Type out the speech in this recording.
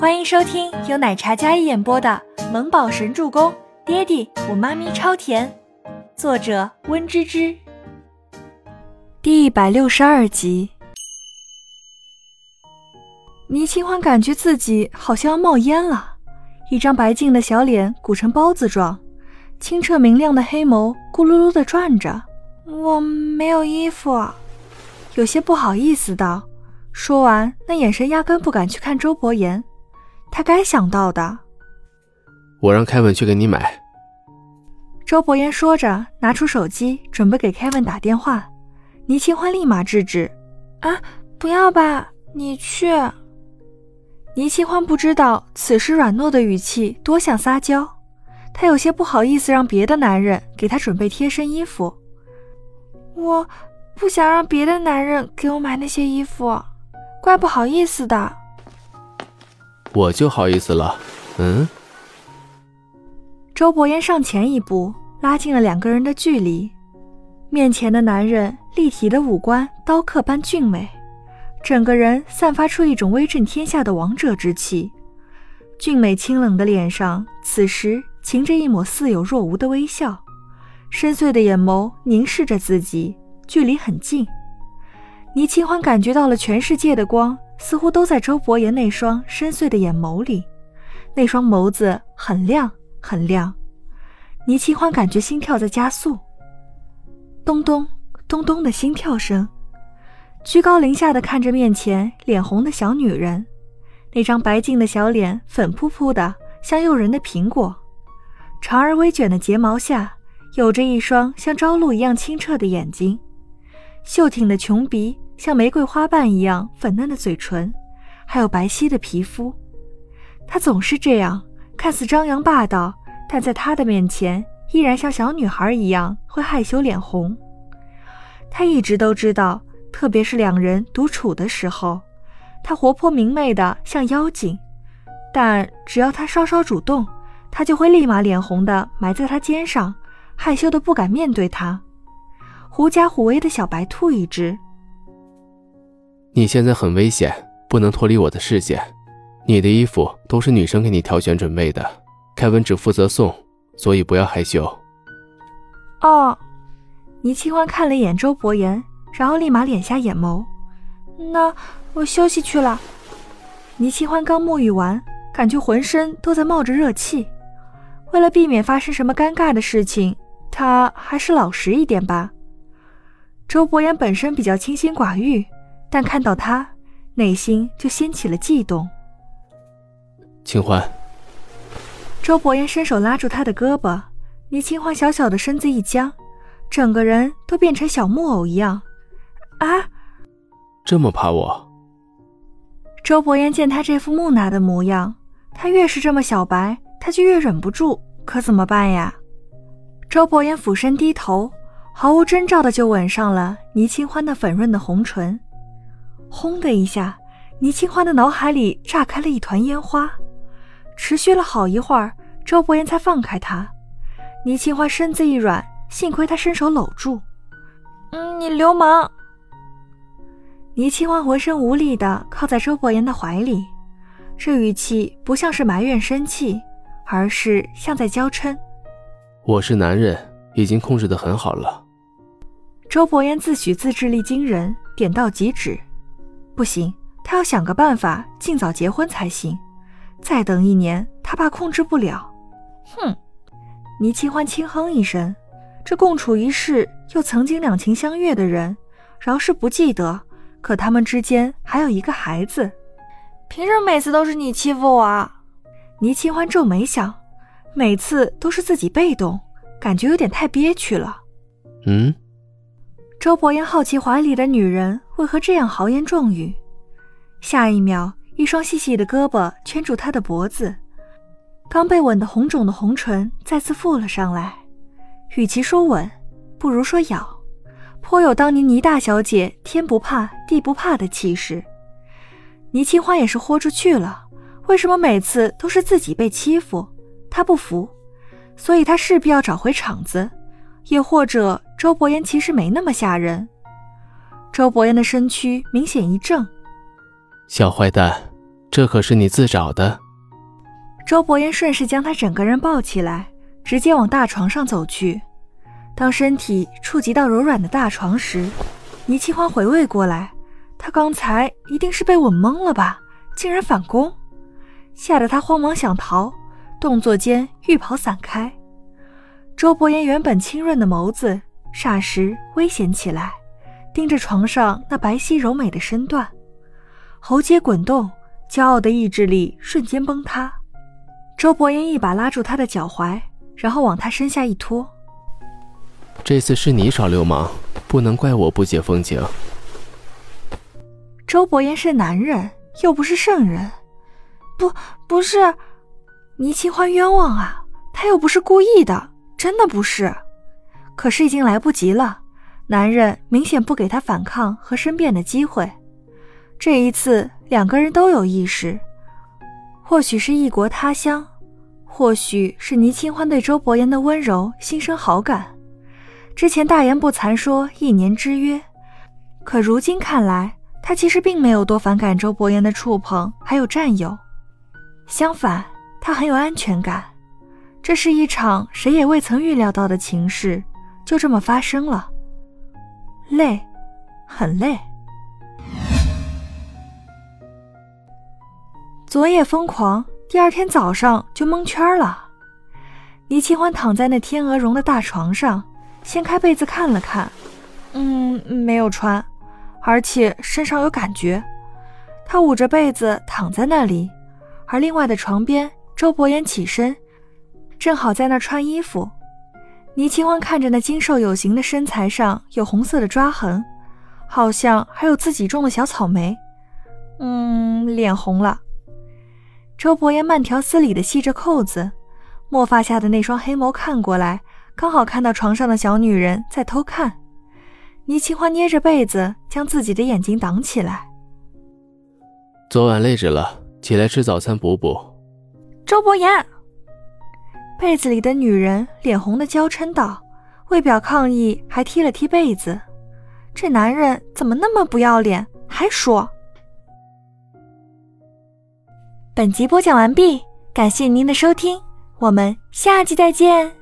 欢迎收听由奶茶嘉一演播的《萌宝神助攻》，爹地我妈咪超甜，作者温芝芝。第一百六十二集。倪清欢感觉自己好像要冒烟了，一张白净的小脸鼓成包子状，清澈明亮的黑眸咕噜噜的转着。我没有衣服，有些不好意思道。说完，那眼神压根不敢去看周伯言。他该想到的，我让凯文去给你买。周伯言说着，拿出手机准备给凯文打电话。倪清欢立马制止：“啊，不要吧，你去。”倪清欢不知道此时软糯的语气多像撒娇，她有些不好意思让别的男人给她准备贴身衣服。我不想让别的男人给我买那些衣服，怪不好意思的。我就好意思了，嗯。周伯言上前一步，拉近了两个人的距离。面前的男人立体的五官，刀刻般俊美，整个人散发出一种威震天下的王者之气。俊美清冷的脸上，此时噙着一抹似有若无的微笑，深邃的眼眸凝视着自己，距离很近。倪清欢感觉到了全世界的光。似乎都在周伯言那双深邃的眼眸里，那双眸子很亮很亮。倪清欢感觉心跳在加速，咚咚咚咚的心跳声，居高临下的看着面前脸红的小女人，那张白净的小脸粉扑扑的，像诱人的苹果，长而微卷的睫毛下有着一双像朝露一样清澈的眼睛，秀挺的琼鼻。像玫瑰花瓣一样粉嫩的嘴唇，还有白皙的皮肤，她总是这样，看似张扬霸道，但在他的面前依然像小女孩一样会害羞脸红。他一直都知道，特别是两人独处的时候，她活泼明媚的像妖精，但只要他稍稍主动，他就会立马脸红的埋在他肩上，害羞的不敢面对他，狐假虎威的小白兔一只。你现在很危险，不能脱离我的视线。你的衣服都是女生给你挑选准备的，凯文只负责送，所以不要害羞。哦，倪清欢看了一眼周伯言，然后立马敛下眼眸。那我休息去了。倪清欢刚沐浴完，感觉浑身都在冒着热气。为了避免发生什么尴尬的事情，他还是老实一点吧。周伯言本身比较清心寡欲。但看到他，内心就掀起了悸动。清欢，周伯言伸手拉住他的胳膊，倪清欢小小的身子一僵，整个人都变成小木偶一样。啊！这么怕我？周伯言见他这副木讷的模样，他越是这么小白，他就越忍不住。可怎么办呀？周伯言俯身低头，毫无征兆的就吻上了倪清欢那粉润的红唇。轰的一下，倪清欢的脑海里炸开了一团烟花，持续了好一会儿，周伯言才放开他。倪清欢身子一软，幸亏他伸手搂住。嗯，你流氓！倪清欢浑身无力的靠在周伯言的怀里，这语气不像是埋怨生气，而是像在娇嗔。我是男人，已经控制的很好了。周伯言自诩自制力惊人，点到即止。不行，他要想个办法尽早结婚才行。再等一年，他怕控制不了。哼！倪清欢轻哼一声，这共处一室又曾经两情相悦的人，饶是不记得，可他们之间还有一个孩子。凭什么每次都是你欺负我？倪清欢皱眉想，每次都是自己被动，感觉有点太憋屈了。嗯。周伯言好奇怀里的女人为何这样豪言壮语，下一秒，一双细细的胳膊圈住他的脖子，刚被吻得红肿的红唇再次覆了上来。与其说吻，不如说咬，颇有当年倪大小姐天不怕地不怕的气势。倪清欢也是豁出去了，为什么每次都是自己被欺负？他不服，所以他势必要找回场子。也或者，周伯言其实没那么吓人。周伯言的身躯明显一怔，小坏蛋，这可是你自找的。周伯言顺势将他整个人抱起来，直接往大床上走去。当身体触及到柔软的大床时，倪清欢回味过来，他刚才一定是被吻懵了吧？竟然反攻，吓得他慌忙想逃，动作间浴袍散开。周伯言原本清润的眸子霎时危险起来。盯着床上那白皙柔美的身段，喉结滚动，骄傲的意志力瞬间崩塌。周伯言一把拉住他的脚踝，然后往他身下一拖。这次是你耍流氓，不能怪我不解风情。周伯言是男人，又不是圣人，不，不是，倪清欢冤枉啊！他又不是故意的，真的不是。可是已经来不及了。男人明显不给他反抗和申辩的机会。这一次，两个人都有意识。或许是异国他乡，或许是倪清欢对周伯言的温柔心生好感。之前大言不惭说一年之约，可如今看来，他其实并没有多反感周伯言的触碰，还有占有。相反，他很有安全感。这是一场谁也未曾预料到的情事，就这么发生了。累，很累。昨夜疯狂，第二天早上就蒙圈了。倪清欢躺在那天鹅绒的大床上，掀开被子看了看，嗯，没有穿，而且身上有感觉。他捂着被子躺在那里，而另外的床边，周伯言起身，正好在那穿衣服。倪清欢看着那精瘦有型的身材上有红色的抓痕，好像还有自己种的小草莓。嗯，脸红了。周伯言慢条斯理地系着扣子，墨发下的那双黑眸看过来，刚好看到床上的小女人在偷看。倪清欢捏着被子，将自己的眼睛挡起来。昨晚累着了，起来吃早餐补补。周伯言。被子里的女人脸红的娇嗔道：“为表抗议，还踢了踢被子。这男人怎么那么不要脸？还说……”本集播讲完毕，感谢您的收听，我们下集再见。